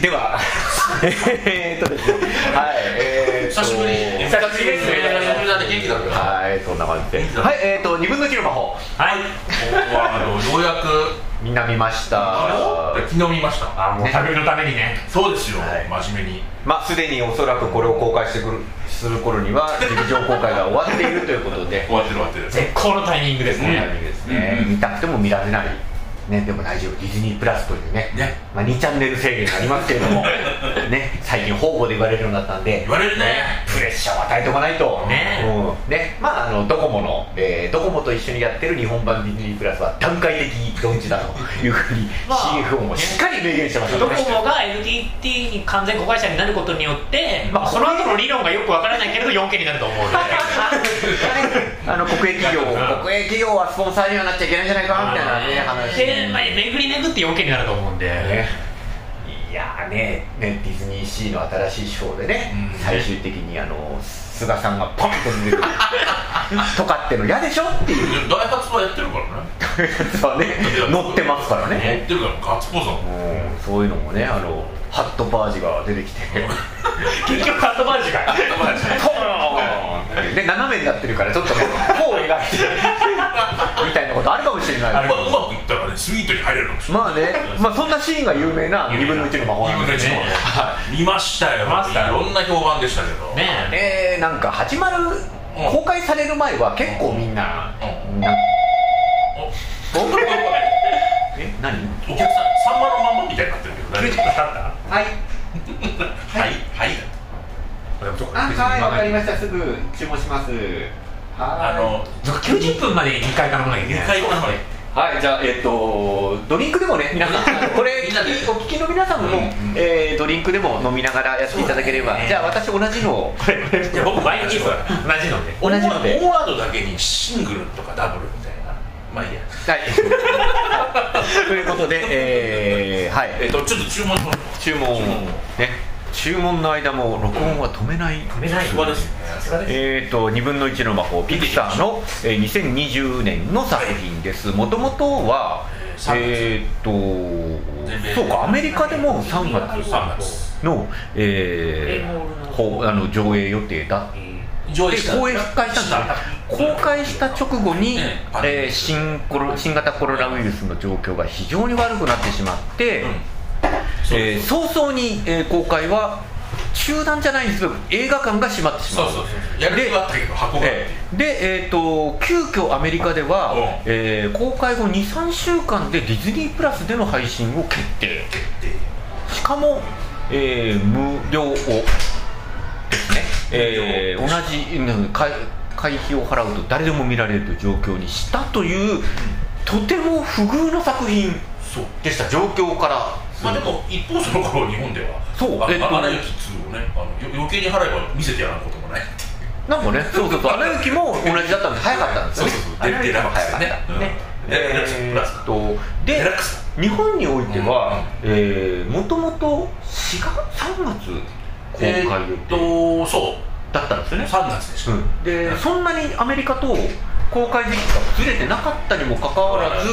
では。えーっとですね。はい。えー久しぶり。久しぶりですね。久しぶりだね元気だったはい。そんな感じで。はい。えーっと2分の1の魔法。はい。あの ようやく。みんな見ました。昨日見ました。あもう旅のためにね。そうですよ、はい。真面目に。まあすでにおそらくこれを公開してくるする頃には劇場公開が終わっているということで。終わってる終わってる。絶好のタイミングですこのタイねミングですね、見たくても見られないね、でも大丈夫、ディズニープラスというね、ね。まあ、2チャンネル制限がありますけれども、ね、最近、方々で言われるようになったんで、言われるね。プレッシャーを与えておかないと、ね。うん。ね。まあ、あのドコモの、えードコモと一緒にやってる日本版ディズニープラスは段階的論知だというふうに、まあ CFO もしっかり明言してましたドね。コモが NTT に完全子会社になることによって、まあまあ、その後の理論がよくわからないけれど 4K になると思う のであの国営企業、国営企業はスポンサーにはなっちゃいけないんじゃないかみたいなね話。で、まあ、巡り巡って 4K になると思うんで、ね、いやーねねディズニーシーの新しいショーでね、うん。最終的にあの菅さんがポンと出てくる。とかっての嫌でしょっていう。ダイハツはやってるからね。そうね。乗ってますからやねってるからガッツポーズ。だもんうん。そういうのもねあのハットパージが出てきて。結局カットバージがポーンで斜めになってるからちょっとねこう描いてみたいなことあるかもしれない。あるまあうまくいったらねスイートに入れるかもしれない。まあね、まあ、そんなシーンが有名な2分の1の魔法なんですね見ましたよ。いろんな評判でしたけど。ねえ。ー、なんか始まる、公開される前は結構みんな、なお。おえ？何？お客さんサンマのまんまみたいになってるけど大丈90分経った？はい。夫はい。はい。でもそうあはいわかりました。すぐ注文します。はあの90分まで2回頼まなきゃいけ2ない。はいじゃあえっとドリンクでもね皆さんこれお聞きの皆さんも、うんえードリンクでも飲みながらやっていただければ、ね。じゃあ私同じのを。いや僕毎日同じので。同じので。オンワードだけにシングルとかダブルみたいな。まあいいや。はい。ということでえー、はい。えっとちょっと注文。注文をね注文の間も録音は止めない、止めない。えー、と2分の1の魔法ピクサーの、えー2020年の作品です。もともとはええー、とそうかアメリカでも3月。3月。の,、えーほうあの上映予定だ。で上映公開した。んだ公開した直後に、ねえー新コロ新型コロナウイルスの状況が非常に悪くなってしまって、うんえー早々に、えー公開は中断じゃないんですけど映画館が閉まってしまそううそうそう。やる気はあったけど箱が。えーで、えー、と急遽アメリカでは、うん。えー公開後23週間でディズニープラスでの配信を決定。決定。しかも、えー無料ですね、えー同じうん会会費を払うと誰でも見られるという状況にしたという、とても不遇の作品でした。状況からまあでも一方その頃日本ではあそうえっとアナ雪2をね？あのよ余計に払えば見せてやらんこともないなんかねそうそうそう「アナ雪」も同じだったんで早かったんですよね。そうそうそう。デラックスね。ね。えーっとデで日本においてはうん。えーもともと4月3月公開え予ーっ定とそう。だったんですよね、3月でした、うん。でそんなにアメリカと公開時期がずれてなかったにもかかわらず、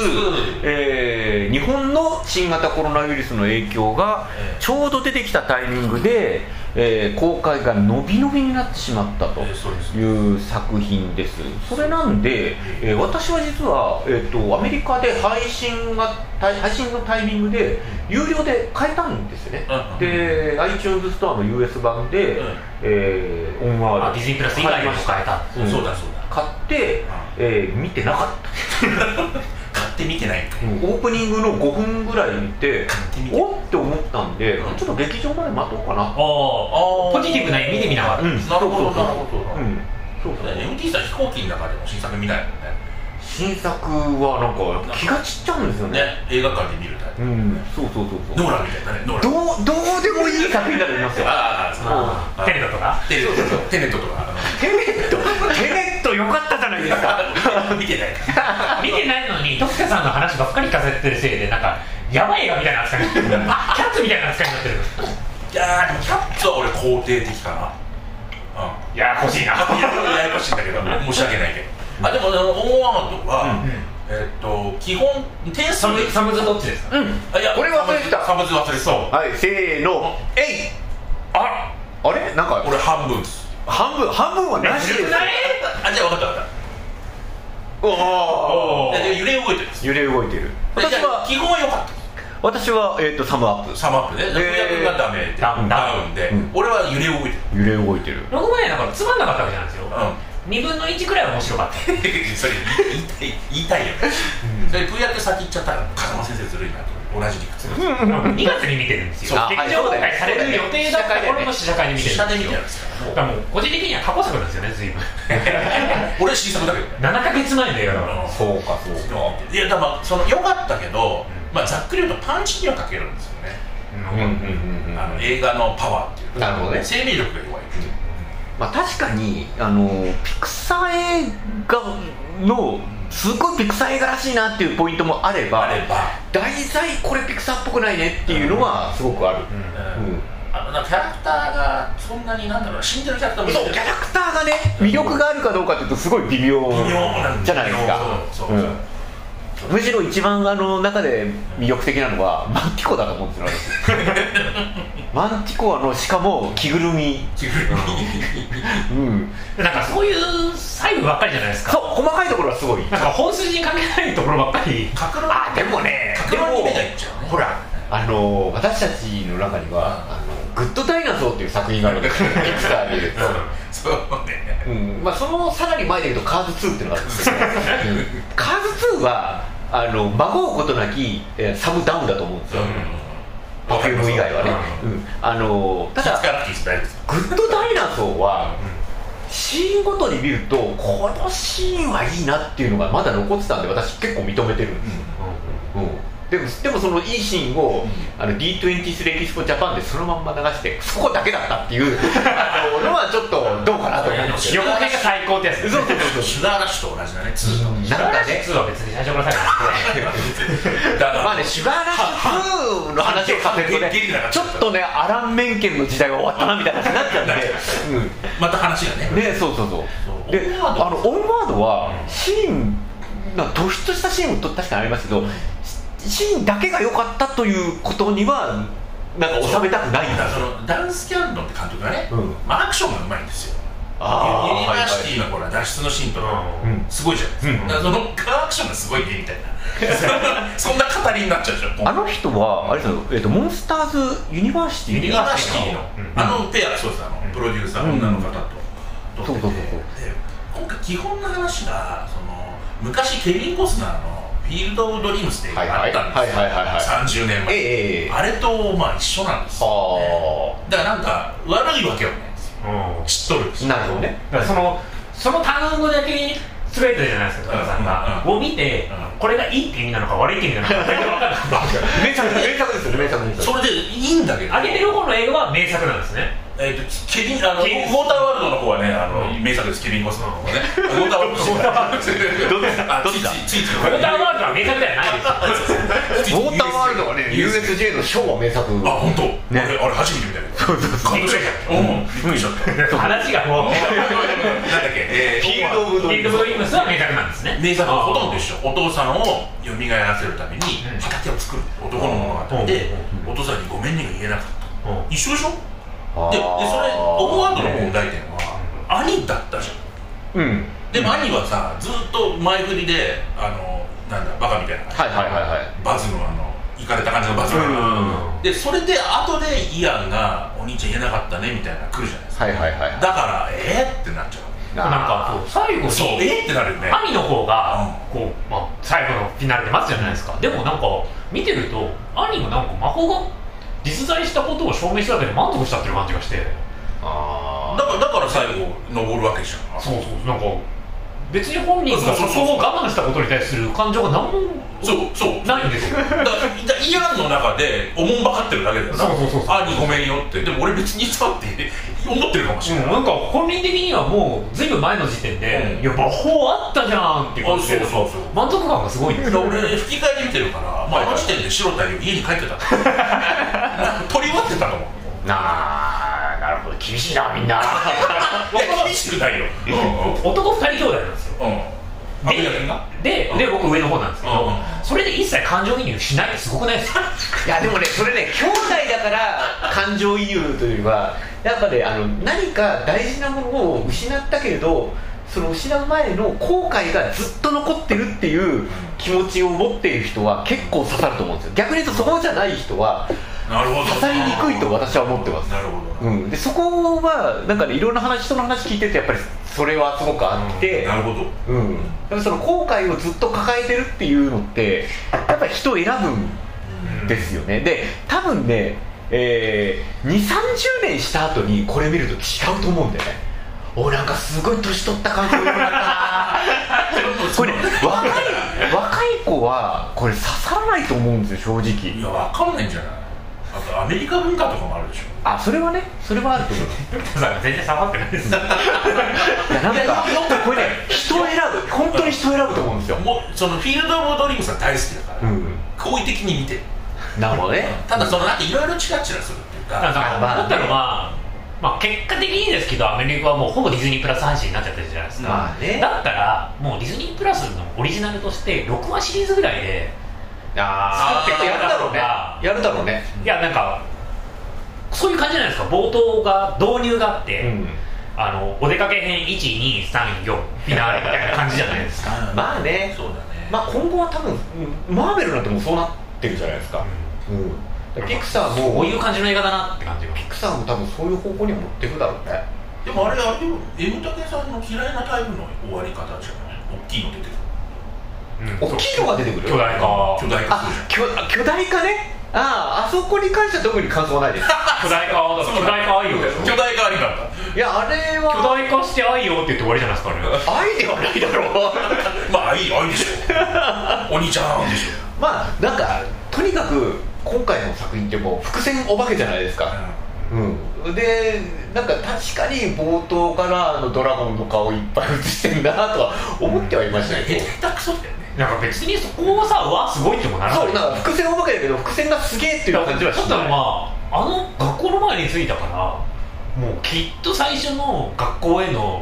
えー日本の新型コロナウイルスの影響がええ。ちょうど出てきたタイミングで、えー公開が伸び伸びになってしまったという作品です。それなんで、えー私は実は、えー、とアメリカで配信が配配信のタイミングで有料で買えたんですよね、で iTunes ストアの US 版で、うん。えーオンワードあディズニープラス以外でも買えた。うんそうだそうだ買って、えー見てなかった。買って見てない。オープニングの5分ぐらい見て買ってみて。おっって思ったんで、うん。ちょっと劇場まで待とうかな。おーポジティブな意味で見ながら、うんなるほど。そうそうそう。なるほどうん。そうそう。MT さん飛行機の中でも新作見ないもんね。新作はなんか気が散っちゃうんですよね。ね映画館で見るタイプ。うん。そうそうそうそう。ノーランみたいなねノーラン。どうどうでもいい作品だと思いますよ。ああそう。あー。テレトとか。テネットとか。テネット？テネット？よかったじゃないですか。見てない。見てないのに徳田さんの話ばっかり聞かせてるせいでなんかやばい映画みたいな扱いになってる。キャッツみたいな扱いになってる。いやーでもキャッツは俺肯定的かな。うん。ややこしいな。ややこしいんだけど申し訳ないけど。あでもあのオンワードは、うん。えっと基本点数サムサムズどっちですか？うん。あいやこれ忘れてた。サムズ忘れてた。はいせーの。えい。ああれ？なんか俺半分です。半分半分はなしですない？あじゃあ分かった分かっおおたで揺れ動いてる揺れ動いてる。私は基本は良かった。私は、えー、とサムアップ。サムアップね。へー風役がダメでダウンダウン。でうん。俺は揺れ動いてる。揺れ動いてる。僕もねだからつまんなかったわけじゃないですよ。うん。2分の1くらいは面白かった。それ言いたい言いたいよね。それ風役先行っちゃったら風間先生ずるいなと同じ理屈2月に見てるんですよ。劇場公開される予定だった頃の試写会で見てるん下でですよ。だからもう個人的には過去作なんですよね随分。俺新作だけど7ヶ月前の映画だから。そうかそうか。いやだからまあその良かったけど、まあ、ざっくり言うとパンチにはかけるんですよね、うんうんうんうんあの映画のパワーっていう。かなるほどね。生命力が弱い、まあ、確かにあのピクサー映画のすごいピクサー映画らしいなっていうポイントもあればあれば、題材これピクサーっぽくないねっていうのはすごくある、キャラクターがそんなになんだろう死んでるキャラクターも。そうキャラクターがね魅力があるかどうかっていうとすごい微妙じゃないですか。むしろ一番あの中で魅力的なのはマンティコだと思うんですよ。私 マンティコのしかも着ぐるみ。着ぐるみ。うん。なんかそういう細部ばっかりじゃないですか？そう細かいところはすごい。なんか本筋に関係ないところばっかり。あでもね各論に目がいっちゃうね。ほらあの私たちの中には「あのグッドダイナソー」っていう作品があるんですよ。ピクサーでいうと、そうね。うん。まあ、そのさらに前でいうと「カーズ2」っていうのがあるんですけど、うん。カーズ2はあの紛うことなき、えーサムダウンだと思うんですよ、パフューム以外はね、うん。あのただグッドダイナソーはシーンごとに見るとこのシーンはいいなっていうのがまだ残ってたんで私結構認めてるんです、うんでもでもそのいいシーンを、あの D23 レキスポジャパンでそのまんま流してそこだけだったっていう。あののはちょっとどうかなと思うんですよ。横編が最高ってやつ。そうそうそうそう。シュガーラッシュと同じだね2のなん。かね2は別に最初から最後ま だからまあねシュガーラッシュ2の話をさせるとねちょっとねアラン・メンケンの時代が終わったなみたいな話になっちゃうんで、う んまた話がね。ねそうそうそう。であのオンワードはシーン突出したシーンもと確かにありますけどシーンだけが良かったということにはなんか収めたくないんだ。そのダン・スキャンロンって監督がね、うん。まあアクションがうまいんですよ。あーユニバーシティのほら脱出のシーンとか、うん。すごいじゃないですか,、うん。だからそのカーアクションがすごいねみたいな。そんな語りになっちゃうでしょあの人はあれですよ、えっとモンスターズユニバーシティユニバーシティの、うん。あのペアそうです。あの、プロデューサー、うん。女の方と撮ってて。そうそうそうそう。で今回基本の話がその昔ケビン・コスナーの「フィールド・オブ・ドリームス」っていうのがあったんですよ。はいはいはいはい。はい30年前、ええええあれとまあ一緒なんですよ、はだからなんか悪いわけはないんですよ。うん。知っとるんですあなるほどね。だからそのその単語だけに滑ったじゃないですかさんが、うん。を見て、うん。これがいいって意味なのか悪いって意味なのか全然分からなかった名作名作ですよね名作それでいいんだけど。上げてる方の映画は名作なんですねえー、とケビンあのウォーターワールドの方はねあの、うん。名作ですケビン・コスナーの方はね。ウォーターワールドウォーターワールどっちだあどっちだついついついついウォーターワールドは名作ではないですよ。ウォーターワールドはね USJ のショーは名作。あ本当、ね。あれあれ初めて見た感動しちゃったうん。びっくりしちゃった。話がもう。なんだっけ、えフィールド・オブ・ドフィールド・リームドムスは名作なんですね。名作ほとんど一緒。お父さんを蘇らせるためにうん。畑を作る。男の物語でうん。お父さんにごめんねが言えなかった。うん。一緒でしょ？ででそれオンワードの問題点は兄だったじゃん。うん。でも兄はさずっと前振りであのなんだバカみたいな感じ。はいはいはいはい。バズのあのいかれた感じのバズの。うん。でそれで後でイアンが「お兄ちゃん言えなかったね」みたいなの来るじゃないですか。はいはいはいだからえー、ってなっちゃう。なんか最後そうにえー、ってなるよね。兄の方がこう、まあ、最後のフィナーレで待つじゃないですか。でもなんか見てると兄がなんか魔法が実在したことを証明しただけで満足しちゃってる感じがして。あだからだから最後登るわけじゃん。そうそう。なんか別に本人がそこを我慢したことに対する感情が何もそうそう。ないんですよ。だからだイアンの中でおもんばかってるだけだよな。そうそうそうそう。兄ごめんよって。でも俺別にさって思ってるかもしれない、なんか本人的にはもうずいぶん前の時点で、うん。いや魔法あったじゃんっていう感じであそうそうそう満足感がすごいんですよ。俺吹き替えで見てるから、まあ、あの時点で白田より家に帰ってた。取り終わってたと思うなあなるほど厳しいなみんな。いや厳しくないよ、うん。うん男二人兄弟なんですよ。うん。でで僕上の方なんですけど、うんそれで一切感情移入しないってすごくないですか？いやでもねそれね兄弟だから感情移入というよりはやっぱねあの何か大事なものを失ったけれどその失う前の後悔がずっと残ってるっていう気持ちを持っている人は結構刺さると思うんですよ。逆に言うとそうじゃない人はなるほど。刺さりにくいと私は思ってます。なるほど、うん、でそこはなんかねいろんな話人の話聞いててやっぱりそれはすごくあって、なるほど。うん、だからその後悔をずっと抱えてるっていうのってやっぱり人を選ぶんですよね。で多分ね、えー、2 3 0年した後にこれ見ると違うと思うんだよね。おなんかすごい年取った感じになったな これね若い若い子はこれ刺さらないと思うんですよ正直。いやわかんないんじゃない？あとアメリカ文化とかもあるでしょ。あそれはねそれはあると思うさん全然下がってない。ですいやなんかこれね人を選ぶ本当に人を選ぶと思うんですよ。もうそのフィールド・オブ・ドリームスが大好きだから、うん。好意的に見て。るなるほどね。ただそのなんかいろいろチラチラするっていうか。思ったのは、まあ、結果的にですけどアメリカはもうほぼディズニープラス配信になっちゃってるじゃないですか、まあね。だったらもうディズニープラスのオリジナルとして6話シリーズぐらいであ作ってやるだろうね。あやるだろうね。いやなんかそういう感じじゃないですか。冒頭が導入があって、うん。あのお出かけ編1234フィナーレみたいな感じじゃないですか。まあね。そうだね。まあ今後は多分うんマーベルなんてもうそうなってるじゃないですか。うん。ピクサーもこういう感じの映画だなって感じがピクサーも多分そういう方向には持っていくだろうね。でもあれあれでも M タケさんの嫌いなタイプの終わり方じゃない？大きいの出てくるうん。大きいのが出てくる？巨大化。巨大化。巨巨大化ね？あああそこに関しては特に感想はないです。巨大化だ巨大化愛よでしょ巨大化ありだ。っいやあれ巨は大化して愛よって言って終わりじゃないですかね愛ではないだろう。た まあいい愛でしょお兄ちゃんでしょ まあなんかとにかく今回の作品ってもう伏線お化けじゃないですか。うん、でなんか確かに冒頭からあのドラゴンの顔いっぱい映してんだなとは思ってはいましたけど、下手くそだよねなんか別にそこをさうわすごいってもならない。そうなんか伏線お化けだけど伏線がすげえっていう感じはしない。らまああの学校の前に着いたからもうきっと最初の学校への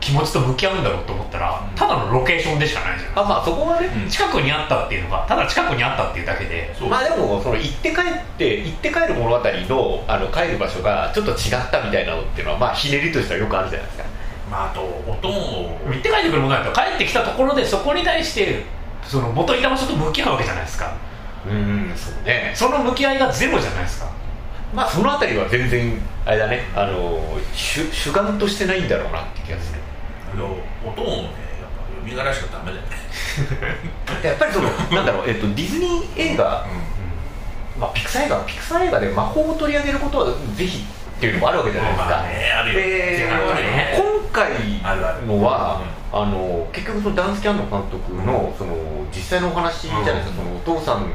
気持ちと向き合うんだろうと思ったらただのロケーションでしかないじゃん。あまあそこはね、うん近くにあったっていうのがただ近くにあったっていうだけで。まあでもその行って帰って行って帰る物語のあの帰る場所がちょっと違ったみたいなのっていうのはまあひねりとしてはよくあるじゃないですかまああと音も行って帰ってくるものだと帰ってきたところでそこに対してその元いた場所と向き合うわけじゃないですか。うんそうね。その向き合いがゼロじゃないですか。まあそのあたりは全然あれだね。あの主主眼としてないんだろうなって気がする。あのねやっぱ蘇らしかダメだよね。やっぱりその なんだろう、えっと、ディズニー映画、まあ、ピクサー映画ピクサー映画で魔法を取り上げることはぜひっていうのもあるわけじゃないですか、まあねあるよ。ね。今回のは、あの結局そのダンスキャンの監督の,、その実際のお話じゃないですか、そのお父さん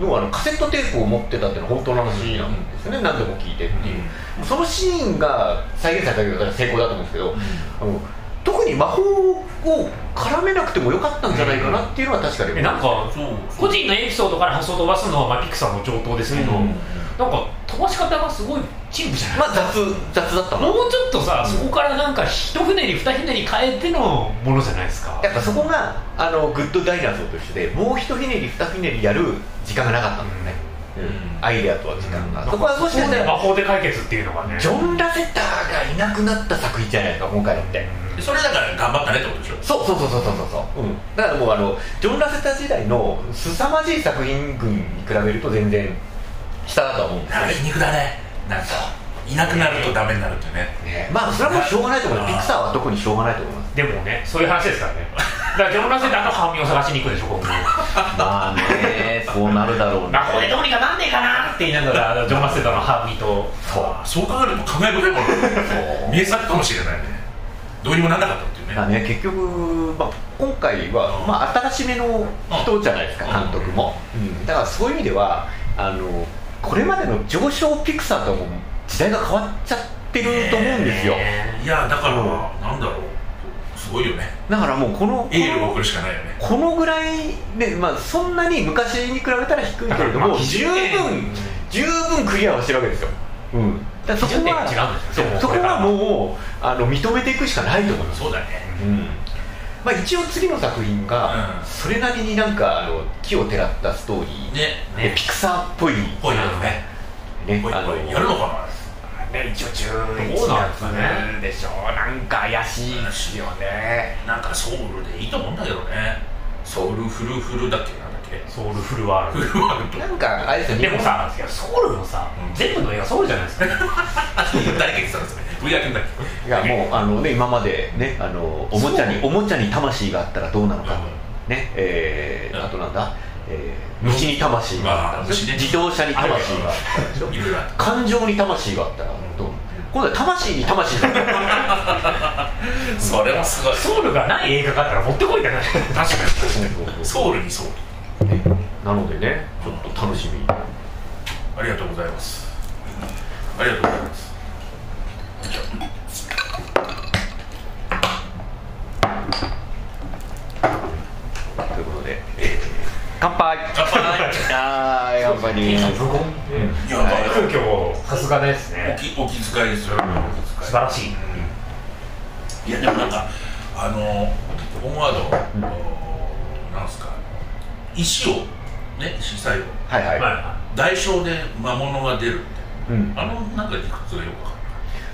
のあのカセットテープを持ってたっていうのは本当の話なんですよね、何でも聞いてっていう、そのシーンが再現されたけど成功だと思うんですけど、あの特に魔法を絡めなくてもよかったんじゃないかなっていうのは確かに思いますえなんか個人のエピソードから発想を飛ばすのは、まあ、ピクサーの上等ですけど、うん。なんか飛ばし方がすごい陳腐じゃない？まあ雑雑だったな。もうちょっとさ、そこからなんか一ひねり二ひねり変えてのものじゃないですか。やっぱそこがあのグッドダイナソーと一緒でもう一ひねり二ひねりやる時間がなかったんだよね、うん。アイデアとは時間が、うん。そこはもしかした魔ら法で解決っていうのがね。ジョン・ラセッターがいなくなった作品じゃないですか今回のって、でそれだから頑張ったねってことでしょ？そうそうそうそうそうそう、うん、だからもうあのジョン・ラセッター時代の凄まじい作品群に比べると全然下だとは思うんですよあれ皮肉だねなんかいなくなるとダメになるってね。ね。まあそれはもうしょうがないと思いますピクサーは特にしょうがないと思います。でもねそういう話ですからね。だからジョン・ラセッターの半身を探しに行くでしょ今後まあねそうなるだろう魔法でどうにかなんねえかなって言いながらジョン・ラセッターの半身と。そう。そう考えると考え深いもの名作かもしれないね。どうにもならなかったっていうね。まあね、結局、まあ、今回は、まあ、新しめの人じゃないですか、うん。監督も、うん。だからそういう意味ではあのこれまでの上昇ピクサーとはもう時代が変わっちゃってると思うんですよ、いやだから、うんなんだろう。すごいよね。だからもうこのエールを送るしかないよね。このぐらい、ねまあ、そんなに昔に比べたら低いけれども、十分十分クリアはしてるわけですよ、うん、だそこは違うんですよ。そうそこはもうあの認めていくしかないと思います。そうだね。うん、まあ、一応次の作品がうん。それなりになんかあの木をてらったストーリー、ね。でピクサーっぽい。ぽいよね。ね。あのぽいぽいやるのかね一応11どうなんですかね。月でしょなんか怪しいですよね。ななんかソウルでいいと思うんだけどね。ソウルフルフルだっけなんだっけ。ソウルフルワーフルルワールド。なんかあれですよドでもさソウルもさ、うん全部の映画ソウルじゃないですか。誰が言ってたんですかいやもうあのね今までねあのおもちゃにおもちゃに魂があったらどうなのかと、ねえーうん。あとなんだ、えー虫に魂があった自動車に魂があった感情に魂があったらどう今度は魂に魂があったらそれはすごい。ソウルがない映画があったら持ってこいってな確かに。ソウルにソウルね。なのでねちょっと楽しみ。ありがとうございます。ありがとうございますということで、えー乾杯。乾杯。あー乾杯。にいやだから空虚さすがですおね気お気遣いですよ、素晴らしい。いやでもなんかあのオンワード、うんなんすか石をね石材を。はいはい、は代償で魔物が出るみうん。あのなんか理屈がよく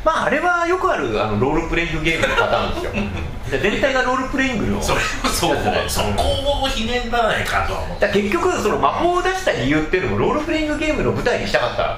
まああれはよくあるあのロールプレイングゲームのパターンですよ。で全体がロールプレイングのるそれそうそこをひねらないかとは思っ結局その魔法を出した理由っていうのもロールプレイングゲームの舞台にしたかったっ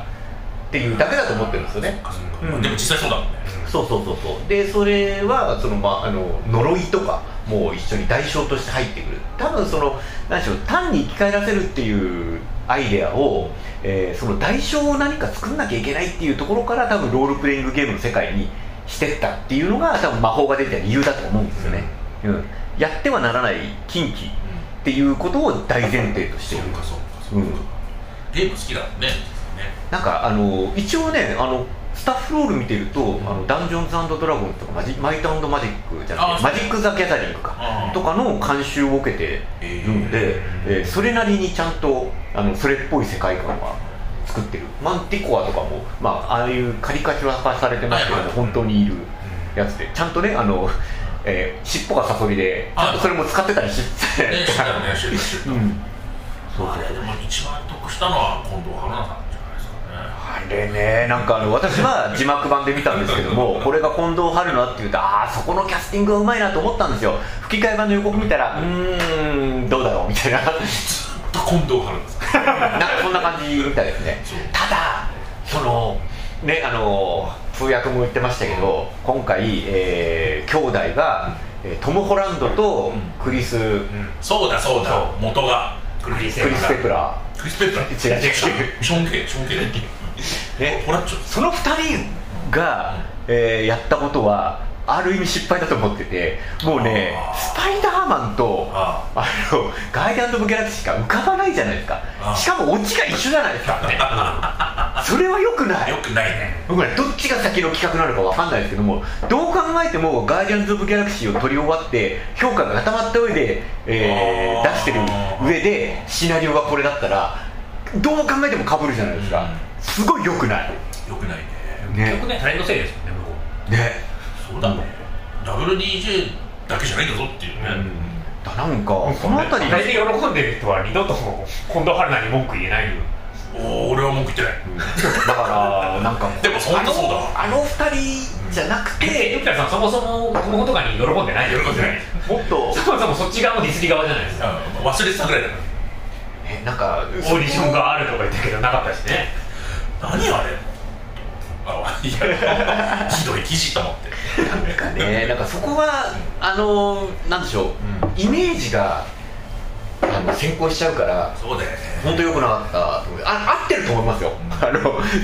ていうだけだと思ってるんですよね。うん。でも実際そうだもんね。そうそうそうそう。でそれはその、まあ、あの呪いとかも一緒に代償として入ってくる。多分その何でしょう単に生き返らせるっていうアイデアを、えーその代償を何か作んなきゃいけないっていうところから多分ロールプレイングゲームの世界にしてったっていうのが多分魔法が出た理由だと思うんですよね、うん。やってはならない禁忌っていうことを大前提としてる。そうん。ゲーム好きだもんねね。なんかあの一応ねあのスタッフロール見てると、あのダンジョンズドラゴンズとかマジマイトマジックじゃなくあてマジック・ザ・ギャザリングかあとかの監修を受けてるんで、えー。それなりにちゃんとあのそれっぽい世界観は作ってる。マンティコアとかも、まあ、ああいうカリカチュア化されてますけども、はいはい。本当にいるやつでちゃんとねあの、えー尻尾がサソリでちゃんとそれも使ってたりしてたよねそうあそうそうれでも一番得したのは近藤春菜さんれね、なんかあの私は字幕版で見たんですけども、これが近藤春菜っていうと、ああ、そこのキャスティングがうまいなと思ったんですよ、吹き替え版の予告見たら、うーん、どうだろうみたいな、と近藤春菜さん そんな感じみたいですね。ただ、その、ね、あの通訳も言ってましたけど、今回、えー、兄弟が、えートム・ホランドとクリス、クそうだそうだ。そう元がクリスペプラクリス・ペプラー。違う違う。ショーン・ケイショーン・ケイね、ホラッチョその2人が、えーやったことはある意味失敗だと思っててもうねスパイダーマンとああのガイダンド・オブ・ギャラクシーしか浮かばないじゃないですか。しかもオチが一緒じゃないですか、それはよくない。よくないね。僕ねどっちが先の企画なのかわかんないですけどもどう考えてもガーディアンズ・オブ・ギャラクシーを撮り終わって評価が固まった上で、えー出してる上でシナリオがこれだったらどう考えてもかぶるじゃないですか、うんすごいよくない。よくないね。ね。結局ねタレントせいですよね向こね。そうだね。WDJ だけじゃないんだぞっていうね、だなんかうこの辺り。大体喜んでる人は二度と近藤春菜に文句言えないよ。お俺は文句言ってない。だからなんか でも本当そうだわ。あのあの二人じゃなくでてゆきたさんそもそも子供とかに喜んでない喜んでない。もっとそもそもそっち側のディスり側じゃないですか。うん忘れてたぐらいだかえなんかオーディションがあるとか言ったけどなかったしね。ら何あれ。あいやひどい記事と思って。なんかねなんかそこはあのなんでしょう、イメージがあの先行しちゃうからそうだよね。本当良くなかったあ合ってると思いますよ、あの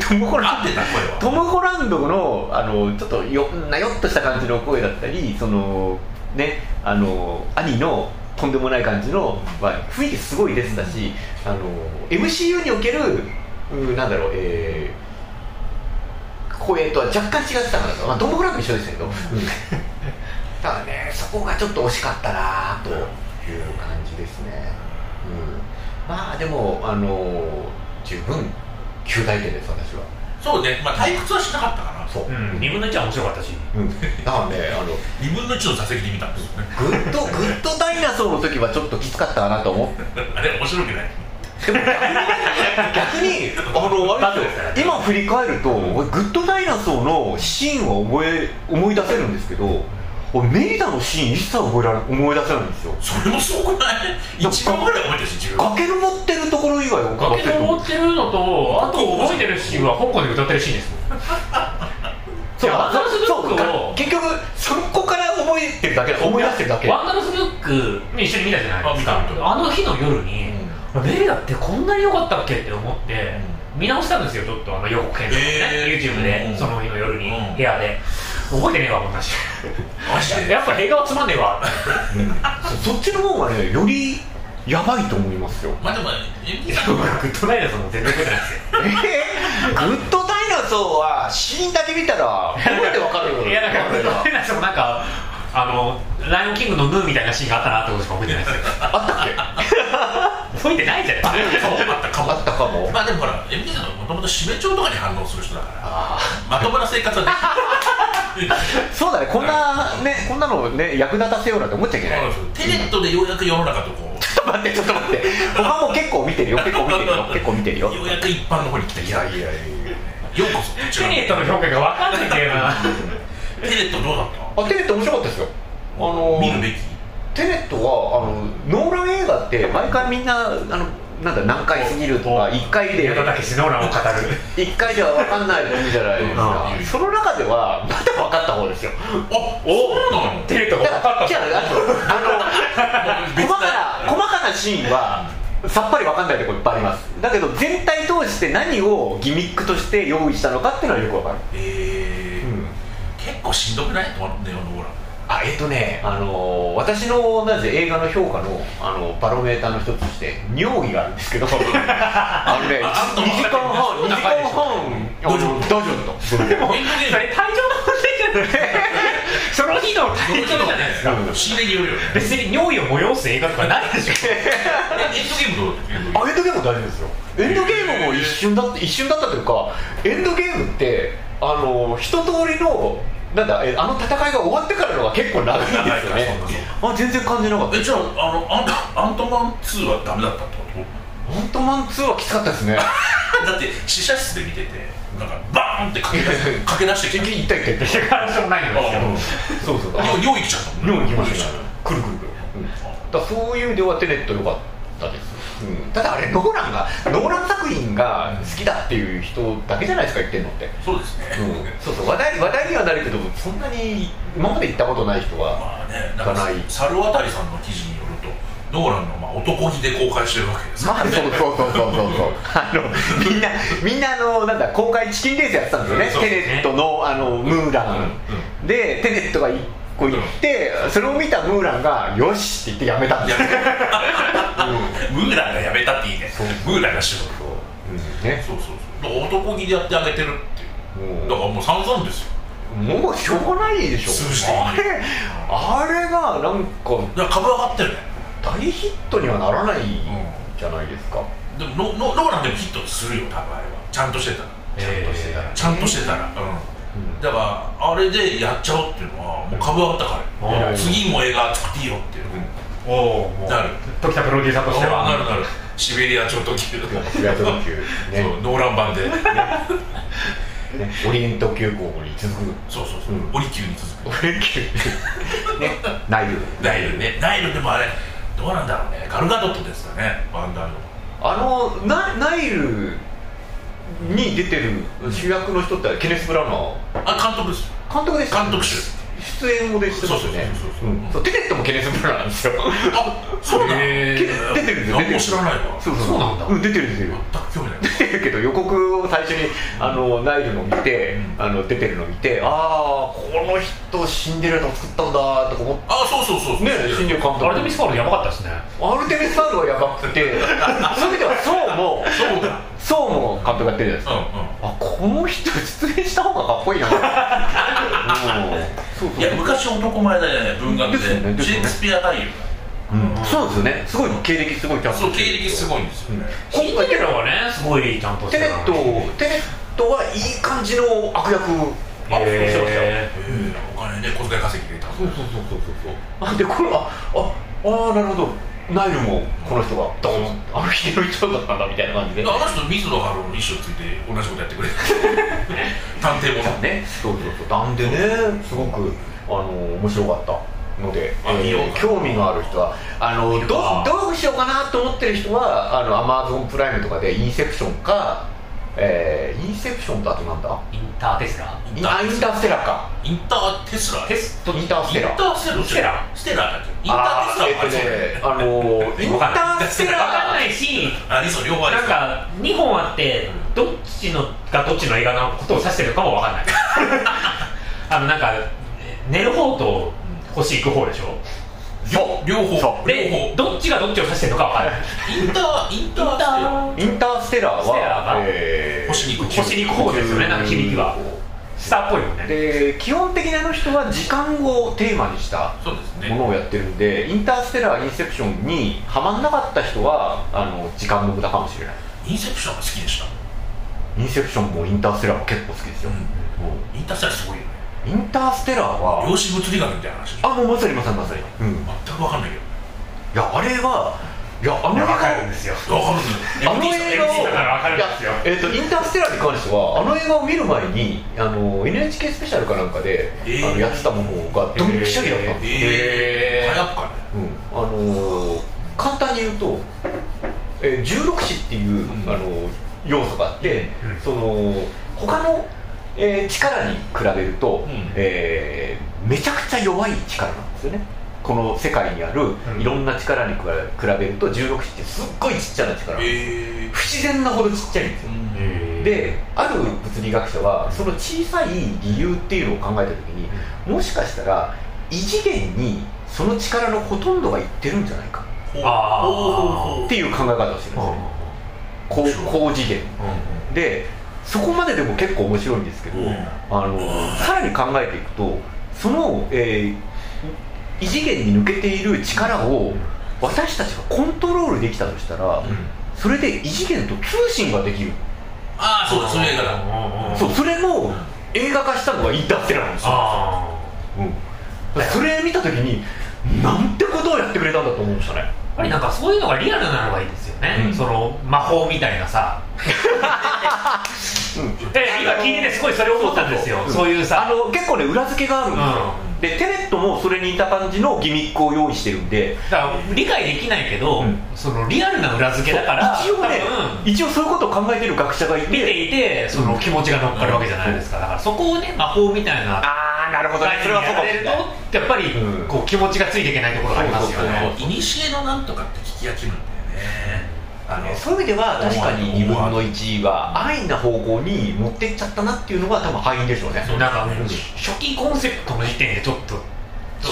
トム・ホラン合ってた声は。トム・ホランドのあのちょっとよなよっとした感じの声だったりそのねあの兄のとんでもない感じの、まあ、雰囲気すごい出てたしあの MCU におけるうんなんだろうえー声とは若干違ってたかなと、まあ、トム・ホランドも一緒でしたけど、ただねそこがちょっと惜しかったなという感じですね、うん、まあでもあの十分及第点です私は。そうねまあ退屈はしなかったかな。そう、うん、2分の1は面白かったし。うん、だからねあの2分の1の座席で見たんですよ。ねグッドグッドダイナソーの時はちょっときつかったかなと思って あれ面白くないでも逆にあのあれですよ。今振り返ると俺グッドダイナソーのシーンは思い思い出せるんですけど俺メリダのシーン一切覚えられ思い出せないんですよ。それもすごくない？一番ぐらい覚えてるし自分。崖登ってるところ以外は崖登ってるのとあと覚えてるシーンは香港で歌ってるシーンですそうワンダースブックそうを結局そこから覚えてるだけ思い出してるだけ。ワンダースブック一緒に見たじゃないですか。あの日の夜に、メリダってこんなに良かったっけって思って、見直したんですよちょっとあの予告編とかね、えー。YouTube で、うん。その日の夜に、うん。部屋で。覚えてねえわこんなし やっぱ映画はつまんねえわ。そっちの方がねよりやばいと思いますよ。まあでもグッドナイトも全然覚えてないですよえー、グッドダイナソーはシーンだけ見たら覚えてわかるいやなんかグッドナイトもなんかあのライオンキングのヌーみたいなシーンがあったなってことしか覚えてないですよ。あったっけ？覚えてないじゃないですかそう あったかも。あったかも。まあでもほらエンディさんはもともと指名帳とかに反応する人だからあまともな生活はできな そうだね。こんなねこんなのね役立たせようなんて思っちゃいけない。テレットでようやく世の中とこうちょっと待ってちょっと待って。他も結構見てるよ。結構見てるよ。結構見てるよ。ようやく一般の方に来たいやいやいやようこそテネットの評価が分かんないんだよな。テレットどうだった？あテネット面白かったですよ。あの見るべきテネットはあのノーラン映画って毎回みんなあのなんだ何回すぎるとか1回で。宮田武史ノーランを語る。一回では分かんないじゃないですか。うん。その中ではまだ分かった方ですよ。あそうなのテネットが分かったじゃああの細かな細かなシーンはさっぱり分かんないところいっぱいあります。だけど全体通して何をギミックとして用意したのかっていうのはよく分かる、えー。結構しんどくない？ネオンのほらあえっとね、あのー私のなぜ映画の評価のあのバロメーターの一つとして尿意があるんですけど。あのねあ2時間半2時間半大丈夫大丈夫とでもエンドゲームそれ退場の問題じゃないその日の退場じゃないですかうん仕入れによるよね別に尿意を催す映画とかないでしょ。えエンドゲームどう？エンドゲーム大丈夫ですよ。エンドゲームも一瞬だって一瞬だったというかエンドゲームってあの一通りのなんだえあの戦いが終わってからのが結構長いんですよね。あ全然感じなかった。えじゃああのアントアントマン2はダメだったってこアントマン2はきつかったですね。と だって試写室で見ててなんかバーンって駆け出して 駆け出してきた。いったいったいった手からしょうもないんですけど。うんそう。そうあ尿尿意来ちゃったもん尿に来ました。くるくるくる、うん、だそういう意味ではテネット良かったです、うん、ただあれノーランがノーラン作品が好きだっていう人だけじゃないですか言ってんのって。そうですね、うん、そうそう話題話題にはなるけどそんなに今まで行ったことない人はまあねなんかがない。猿渡さんの記事によるとノーランの？まあ男気で公開してるわけですまあそうそうそうそうそう。あのみんなみんなあのなんだ公開チキンレースやってたんですよね。そうテネットのあのムーラン、でテネットが一個行ってそれを見たムーランがよしって言ってやめたんです。よ、ムーランがやめたっていいね。ムーランが仕事。うん。ね。そうそうそう。男気でやってあげてるっていう。もだからもう散々ですよ。うもうしょうがないでしょ。あれあれがなんか株上がってるね。大ヒットにはならないじゃないですか、でもノノノーランでもヒットするよ多分あれは。ちゃんとしてたら。ちゃんとしてたら。ちゃんとしてたら。うんだからあれでやっちゃおうっていうのはもう株上がったから、うん。次も映画作っていいよっていう、おおなる。時田プロデューサーとしては。なるなる。シベリア超特急。シベリア超特急。ねそうノーラン版で。ね。オリエント急行に続く。そうそうそう、うん。オリキューに続く。オリエント急ね。ナイル。ナイルね。ナイルでもあれどうなんだろうね。ガルガドットですかね。バンダーのあのナナイルに出てる主役の人ってケネス・ブラウナー？あ監督です。監督です監督主出演もでしてますよね。そうそうそうそうう。ん。そうテネットもケネス・ブラウナーなんですよ。あそうなん 出てるんですよ出てる何も知らないわ。そうそう。なんだ。うん出てる出てる全く興味ない。出てるけど予告を最初にあのナイルの見て、うん。あの出てるの見てああこの人シンデレラ作ったんだとか思って。あそうそうそうね新入監督。アルテミスファールやばかったですね。アルテミスファールはやばくて。そういう意味ではそうもそうだそうも監督やってるじゃないですか、うんうん。あこの人出演した方がかっこいいなうん。そうそういや昔男前でね文学で。でシェイクスピア俳優うん。そうですよね。すごい経歴すごいちゃんとそう経歴すごいんですよね。シンデレラはねすごいちゃんとテネットテネッ人はいい感じの悪役あしてましたよ。へえーお金ね小遣い稼ぎでたそうそうそうそうそう。あでこれあああなるほどナイルもこの人が。ドーンあのヒデの一番だったんだみたいな感じで。あの人水野晴郎の衣装ついて同じことやってくれ。る 探偵もの。ね。そうそうそう。なんでね。すごくあの面白かったので、あ見よう興味がある人はあのどかどうしようかなと思ってる人はあのアマゾンプライムとかでインセプションか、えーインセプションとあとなんだ？インターテスラインあインターステラか。インターテスラテスト。インターステラインターステラステラステラだっけ？インターテスラえっとねあの インターステラわかんないしありそう。両方なんか2本あってどっちのがどっちの映画のことを指してるかもわかんない。あのなんか寝る方と星行く方でしょ？両方。そう。両で方どっちがどっちを指してるのかわかんない。インターインターステラインターステラー星に行く星に行く方ですよねなんか響きは。スターっぽいよね。で基本的にあの人は時間をテーマにしたそうですね。ものをやってるんで、インターステラーインセプションにはまんなかった人はあの時間の無駄かもしれない。インセプションが好きでした。インセプションもインターステラーも結構好きですよ、インターステラすごいよねインターステラーは量子物理学みたいな話。あもうまさにまさにまさに、うん、い全く分かんないけやあれはいやあの映画わかるんですよ。ど分かるんあの映画をいやえー、とインターステラーに関してはあの映画を見る前にあの NHK スペシャルかなんかで、えー。あのやってたものがドンピシャリだった。んですよ、えー、早くかね。うん。あのー簡単に言うと、えー、16子っていう、うん。あのー要素があって、うん。その他の、えー力に比べると、ん。えーめちゃくちゃ弱い力なんですよね。この世界にあるうん。いろんな力に比べると16子ってすっごいちっちゃな力、え不自然なほどちっちゃいんですよ、ー、である物理学者はその小さい理由っていうのを考えた時にもしかしたら異次元にその力のほとんどがいってるんじゃないか。っていう考え方をしてるんですよ。高次元。でそこまででも結構面白いんですけど、うん。あのさらに考えていくとその、えー異次元に抜けている力を私たちがコントロールできたとしたら、それで異次元と通信ができる、ああそうだそういう映画だそうそれも映画化したのがインターステラーなんですよ、あうん、それ見た時になんてことをやってくれたんだと思いましたね。やっぱりなんかそういうのがリアルなのがいいですよね、うん。その魔法みたいなさ うんで今聞いててすごいそれ思ったんですよ。そういうさ。あの結構ね裏付けがあるんですよ、でテネットもそれに似た感じのギミックを用意してるんで。だから理解できないけど、うん。そのリアルな裏付けだから一応ね一応そういうことを考えてる学者がいて。見ていてその気持ちが乗っかるわけじゃないですか。だからそこをね魔法みたいなああなるほどね。概念にやられるとやっぱりうん。こう気持ちがついていけないところがありますよね。いにしえのなんとかって聞き飽きるんだ。よねあのそういう意味では確かに2分の1は安易な方向に持ってっちゃったなっていうのが多分敗因でしょうね。なんかうん。初期コンセプトの時点でちょっと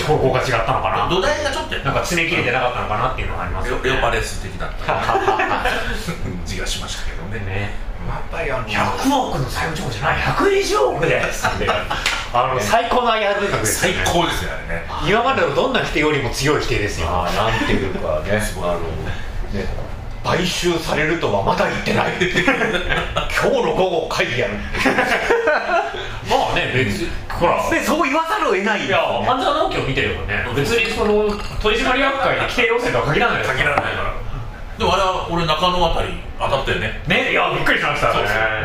方向が違ったのかな？土台がちょっとなんか詰め切れてなかったのかなっていうのがありますよね。レオパレス的だった気がしましたけどね。ねやっぱりあの100億の債務超じゃない？120億で。あの最高のアイアルですね。高ですよね。今までのどんな否定よりも強い否定ですよ。なんていうかね。すごい。あのね買収されるとはまだ言ってない。今日の午後会議やる。まあね別にほら。でそう言わざるを得ない。いや半沢直樹を見てればね別にその取締役会で規定要請とは限らない。限らないから。でもあれは俺中野あたり当たったよね。ねいやびっくりしました。ね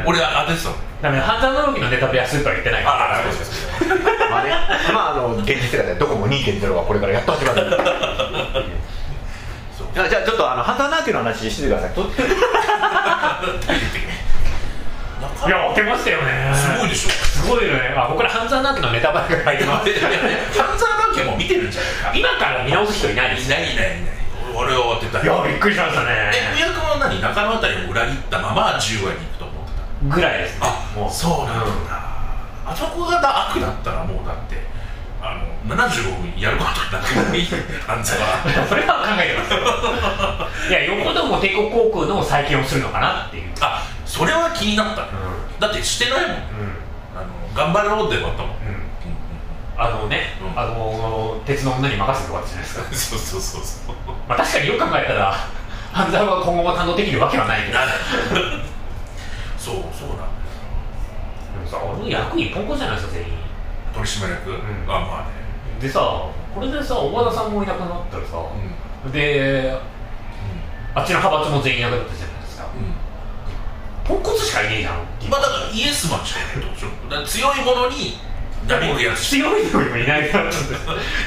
俺当ててたのだ。め半沢直樹のネタ部屋スーパー言ってないああそうです。まあね。まああの現実世界でドコモ2.0がこれからやっと始まるあじゃあちょっとあの半沢直樹の話しててください。と いや当てましたよね。すごいでしょ。すごいよね。あ僕ら半沢直樹のネタバレが入ってます。半沢直樹はもう見てるんじゃないか。今から見直す人いないですいないいないいない。俺は当てたい。やびっくりしましたね。え宮君は何？中野あたりを裏切ったまま10話に行くと思ってた。ぐらいですねもう。そうなんだ、あそこがだ悪だったらもうだって75分やることになってもいい半沢それは。考えてますよいやよほども帝国航空の再建をするのかなっていう。あそれは気になった、うだってしてないもん。んうん。あの頑張ろうってよかったもん、うん。あのね、うん。あの鉄の女に任せてるわけじゃないですか、そうそうそうそう。まあ、確かによく考えたら半沢が今後も担当できるわけはないけど。そうそうなんだよ。の役員ポンコツじゃないですか全員。取締役、ん。あまあねでさこれでさ小田さんもいなくなったらさ、うであっちの派閥も全員いなくなったじゃないですか。んうん。ポンコツしかいねえじゃん。まあだからイエスマンしかいないと強いものになびくやつ強いのにもいないから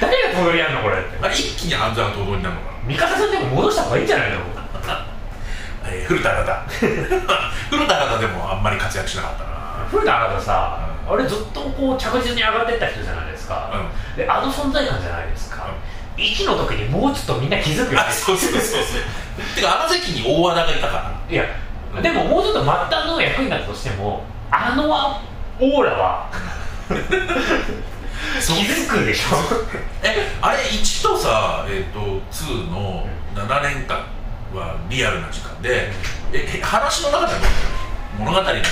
誰が頭取やんのこれあれ一気に半沢東堂になるのかな。味方さんでも戻した方がいいんじゃないの？えー古田新太。古田新太でもあんまり活躍しなかったな。古田新太さ、あれずっとこう着実に上がってった人じゃないですか、であの存在感じゃないですか、1の時にもうちょっとみんな気づくよね。あそうそうそうそう。てかあの席に大和田がいたから。いやでももうちょっと末端の役になったとしてもあのオーラは気づくでしょ。えあれ1とさ、えー、と2の7年間はリアルな時間でえ話の中ではどうなの物語に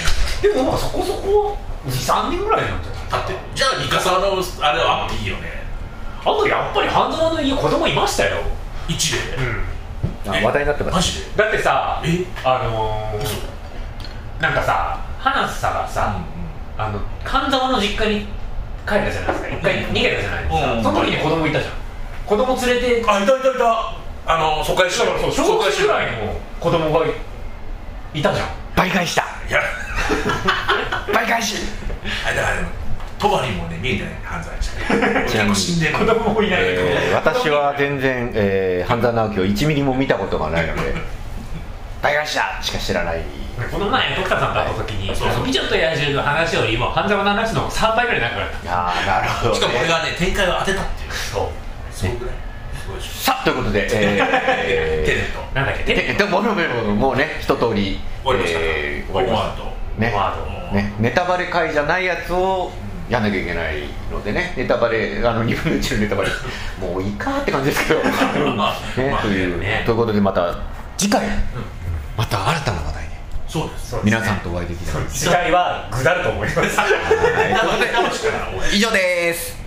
でもまあそこそこ23年ぐらいなんじゃない立ってるじゃあ三笠のあれはあっていいよね。あとやっぱり半沢の家子供いましたよ、1で、あ話題になってます。マジで？だってさえ？あのー嘘。なんかさ花さがさ、あの神沢の実家に帰ったじゃないですか。一回逃げたじゃないですか、うん。その時に子供いたじゃん。子供連れて。あいたいたいた。あの疎開しだからそう小学生ぐらいの子供がいたじゃん。倍返した。いや。倍返し。あれだからトバリンもね見えてない犯罪者 ちな死んでる子供もいない、えー私は全然、えー、半沢直樹を1ミリも見たことがないので倍返しだしか知らない。この前徳田さんと会った時に「そう。そう美女と野獣」の話よりも半沢の話の3倍ぐらい長くなった。ああなるほど、ね、しかも俺がね展開を当てたっていう。そう。そう。ぐらいさあということで、ょ テネえット。なんだっけー、ででもももうね一通り終わりました。かえー終わりましオマートた。ね。ね。ネタバレ回じゃないやつをやんなきゃいけないのでねネタバレあの2分の1のネタバレ もういいかって感じですけど、ねまあという、ね。ということでまた次回、また新たな話題で。そうです。皆さんとお会いできたら、次回はぐだると思います。以上です